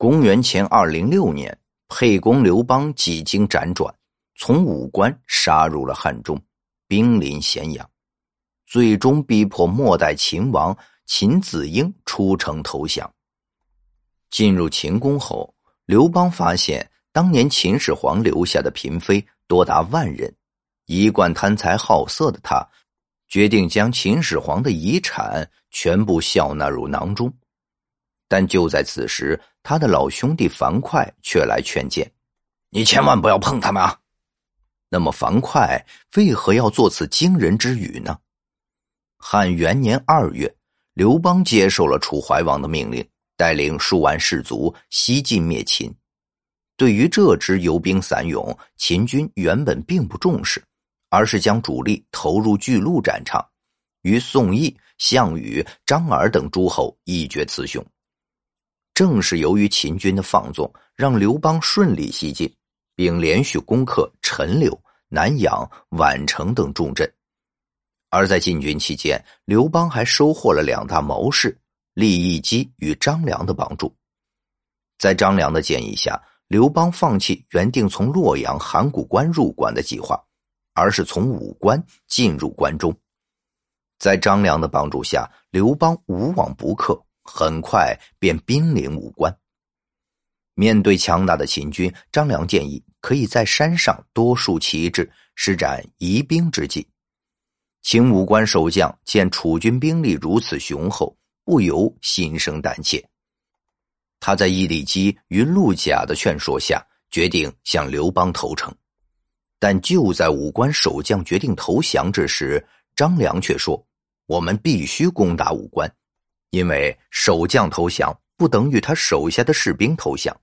公元前二零六年，沛公刘邦几经辗转，从武关杀入了汉中，兵临咸阳，最终逼迫末代秦王秦子婴出城投降。进入秦宫后，刘邦发现当年秦始皇留下的嫔妃多达万人，一贯贪财好色的他，决定将秦始皇的遗产全部笑纳入囊中。但就在此时，他的老兄弟樊哙却来劝谏：“你千万不要碰他们啊！”那么樊哙为何要做此惊人之语呢？汉元年二月，刘邦接受了楚怀王的命令，带领数万士卒西进灭秦。对于这支游兵散勇，秦军原本并不重视，而是将主力投入巨鹿战场，与宋义、项羽、张耳等诸侯一决雌雄。正是由于秦军的放纵，让刘邦顺利西进，并连续攻克陈留、南阳、宛城等重镇。而在进军期间，刘邦还收获了两大谋士利益基与张良的帮助。在张良的建议下，刘邦放弃原定从洛阳函谷关入关的计划，而是从武关进入关中。在张良的帮助下，刘邦无往不克。很快便兵临武关。面对强大的秦军，张良建议可以在山上多竖旗帜，施展疑兵之计。秦武关守将见楚军兵力如此雄厚，不由心生胆怯。他在伊里基与陆贾的劝说下，决定向刘邦投诚。但就在武关守将决定投降之时，张良却说：“我们必须攻打武关。”因为守将投降不等于他手下的士兵投降，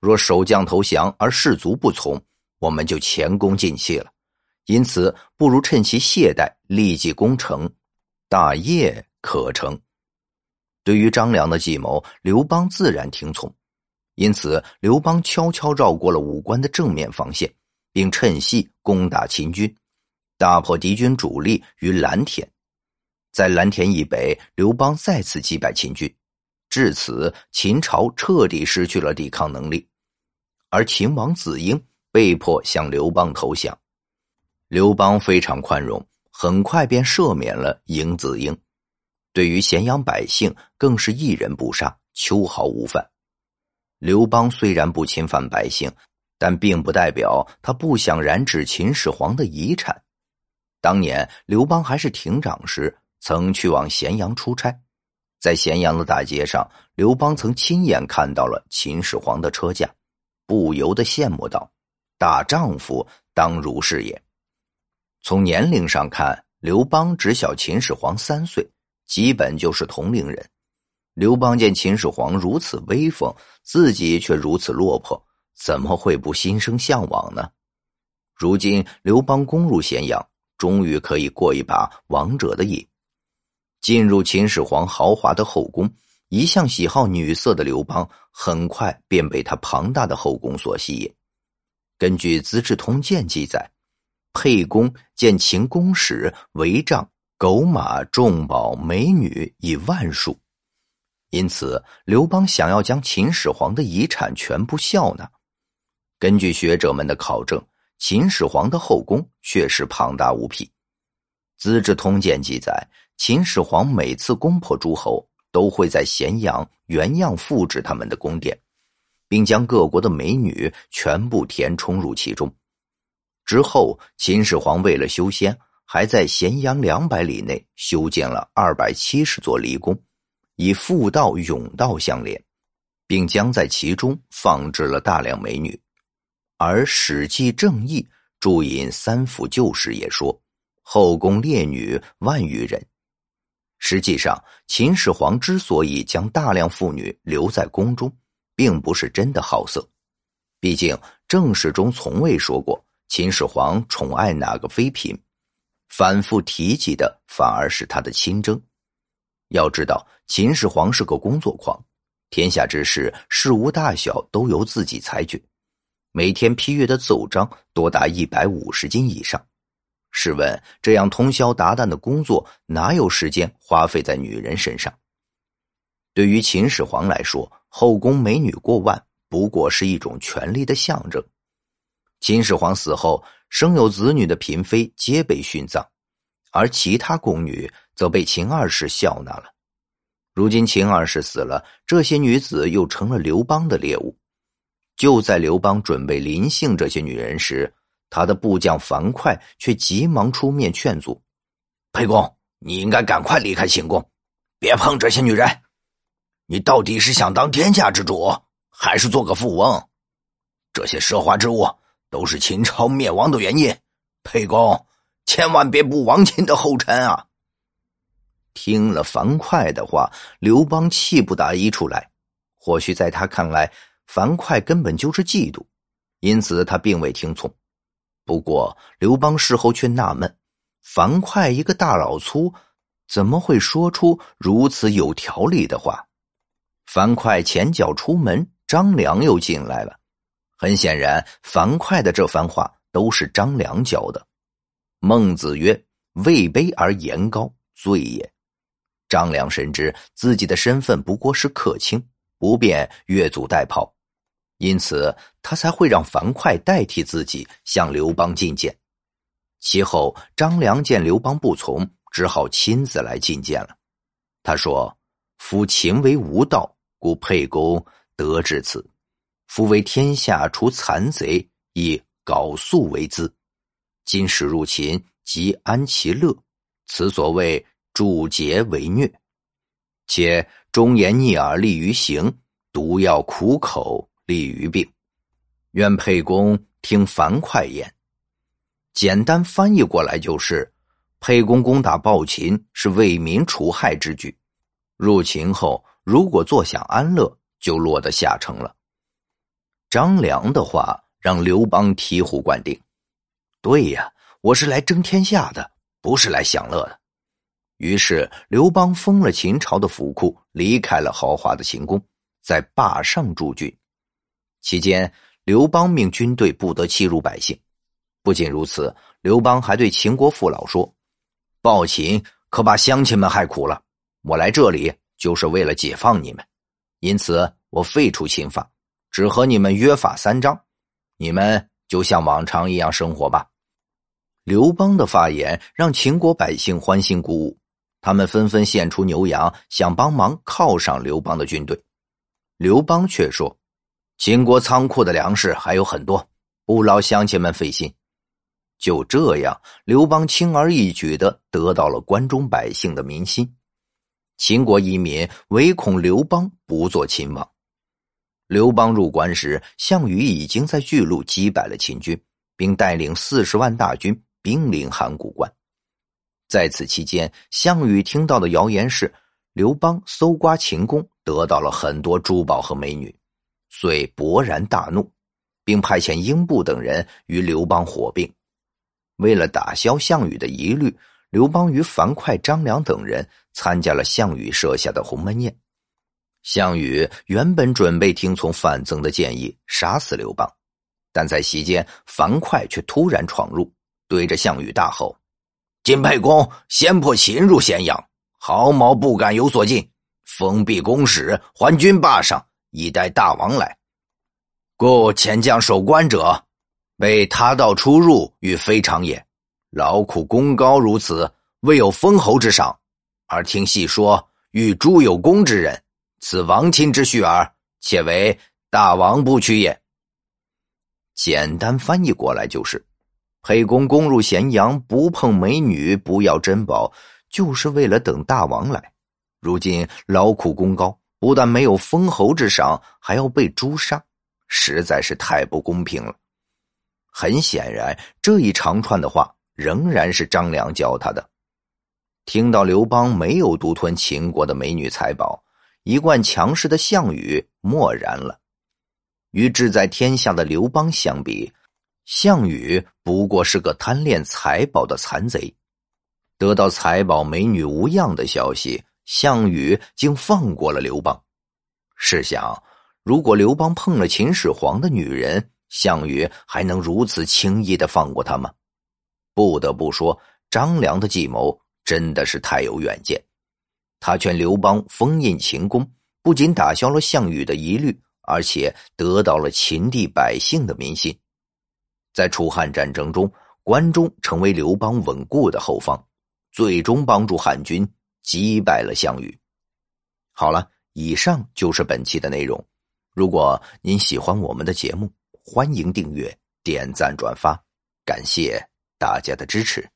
若守将投降而士卒不从，我们就前功尽弃了。因此，不如趁其懈怠，立即攻城，大业可成。对于张良的计谋，刘邦自然听从。因此，刘邦悄悄绕过了武关的正面防线，并趁隙攻打秦军，大破敌军主力于蓝田。在蓝田以北，刘邦再次击败秦军，至此秦朝彻底失去了抵抗能力，而秦王子婴被迫向刘邦投降。刘邦非常宽容，很快便赦免了嬴子婴，对于咸阳百姓更是一人不杀，秋毫无犯。刘邦虽然不侵犯百姓，但并不代表他不想染指秦始皇的遗产。当年刘邦还是亭长时。曾去往咸阳出差，在咸阳的大街上，刘邦曾亲眼看到了秦始皇的车驾，不由得羡慕道：“大丈夫当如是也。”从年龄上看，刘邦只小秦始皇三岁，基本就是同龄人。刘邦见秦始皇如此威风，自己却如此落魄，怎么会不心生向往呢？如今刘邦攻入咸阳，终于可以过一把王者的瘾。进入秦始皇豪华的后宫，一向喜好女色的刘邦，很快便被他庞大的后宫所吸引。根据《资治通鉴》记载，沛公见秦宫室帷帐、狗马、重宝、美女以万数，因此刘邦想要将秦始皇的遗产全部笑纳。根据学者们的考证，秦始皇的后宫确实庞大无匹，《资治通鉴》记载。秦始皇每次攻破诸侯，都会在咸阳原样复制他们的宫殿，并将各国的美女全部填充入其中。之后，秦始皇为了修仙，还在咸阳两百里内修建了二百七十座离宫，以妇道、甬道相连，并将在其中放置了大量美女。而《史记正义》注引三辅旧史也说，后宫列女万余人。实际上，秦始皇之所以将大量妇女留在宫中，并不是真的好色。毕竟正史中从未说过秦始皇宠爱哪个妃嫔，反复提及的反而是他的亲征。要知道，秦始皇是个工作狂，天下之事事无大小都由自己裁决，每天批阅的奏章多达一百五十斤以上。试问，这样通宵达旦的工作，哪有时间花费在女人身上？对于秦始皇来说，后宫美女过万，不过是一种权力的象征。秦始皇死后，生有子女的嫔妃皆被殉葬，而其他宫女则被秦二世笑纳了。如今秦二世死了，这些女子又成了刘邦的猎物。就在刘邦准备临幸这些女人时，他的部将樊哙却急忙出面劝阻：“沛公，你应该赶快离开行宫，别碰这些女人。你到底是想当天下之主，还是做个富翁？这些奢华之物都是秦朝灭亡的原因。沛公，千万别步亡秦的后尘啊！”听了樊哙的话，刘邦气不打一处来。或许在他看来，樊哙根本就是嫉妒，因此他并未听从。不过刘邦事后却纳闷：樊哙一个大老粗，怎么会说出如此有条理的话？樊哙前脚出门，张良又进来了。很显然，樊哙的这番话都是张良教的。孟子曰：“位卑而言高，罪也。”张良深知自己的身份不过是客卿，不便越俎代庖。因此，他才会让樊哙代替自己向刘邦进谏。其后，张良见刘邦不从，只好亲自来觐见了。他说：“夫秦为无道，故沛公得至此。夫为天下除残贼，以缟素为资。今使入秦，即安其乐。此所谓助桀为虐。且忠言逆耳利于行，毒药苦口。”利于病，愿沛公听樊哙言。简单翻译过来就是：沛公攻打暴秦是为民除害之举，入秦后如果坐享安乐，就落得下乘了。张良的话让刘邦醍醐灌顶。对呀，我是来争天下的，不是来享乐的。于是刘邦封了秦朝的府库，离开了豪华的秦宫，在坝上驻军。期间，刘邦命军队不得欺辱百姓。不仅如此，刘邦还对秦国父老说：“暴秦可把乡亲们害苦了，我来这里就是为了解放你们。因此，我废除秦法，只和你们约法三章，你们就像往常一样生活吧。”刘邦的发言让秦国百姓欢欣鼓舞，他们纷纷献出牛羊，想帮忙犒赏刘邦的军队。刘邦却说。秦国仓库的粮食还有很多，不劳乡亲们费心。就这样，刘邦轻而易举的得到了关中百姓的民心。秦国移民唯恐刘邦不做秦王。刘邦入关时，项羽已经在巨鹿击败了秦军，并带领四十万大军兵临函谷关。在此期间，项羽听到的谣言是，刘邦搜刮秦宫，得到了很多珠宝和美女。遂勃然大怒，并派遣英布等人与刘邦火并。为了打消项羽的疑虑，刘邦与樊哙、张良等人参加了项羽设下的鸿门宴。项羽原本准备听从范增的建议，杀死刘邦，但在席间，樊哙却突然闯入，对着项羽大吼：“晋沛公先破秦入咸阳，毫毛不敢有所进，封闭宫室，还军霸上。”以待大王来，故遣将守关者，为他道出入，与非常也。劳苦功高如此，未有封侯之赏，而听细说，欲诸有功之人，此王亲之婿耳，且为大王不屈也。简单翻译过来就是：沛公攻入咸阳，不碰美女，不要珍宝，就是为了等大王来。如今劳苦功高。不但没有封侯之赏，还要被诛杀，实在是太不公平了。很显然，这一长串的话仍然是张良教他的。听到刘邦没有独吞秦国的美女财宝，一贯强势的项羽默然了。与志在天下的刘邦相比，项羽不过是个贪恋财宝的残贼。得到财宝美女无恙的消息。项羽竟放过了刘邦。试想，如果刘邦碰了秦始皇的女人，项羽还能如此轻易的放过他吗？不得不说，张良的计谋真的是太有远见。他劝刘邦封印秦宫，不仅打消了项羽的疑虑，而且得到了秦地百姓的民心。在楚汉战争中，关中成为刘邦稳固的后方，最终帮助汉军击败了项羽。好了，以上就是本期的内容。如果您喜欢我们的节目，欢迎订阅、点赞、转发，感谢大家的支持。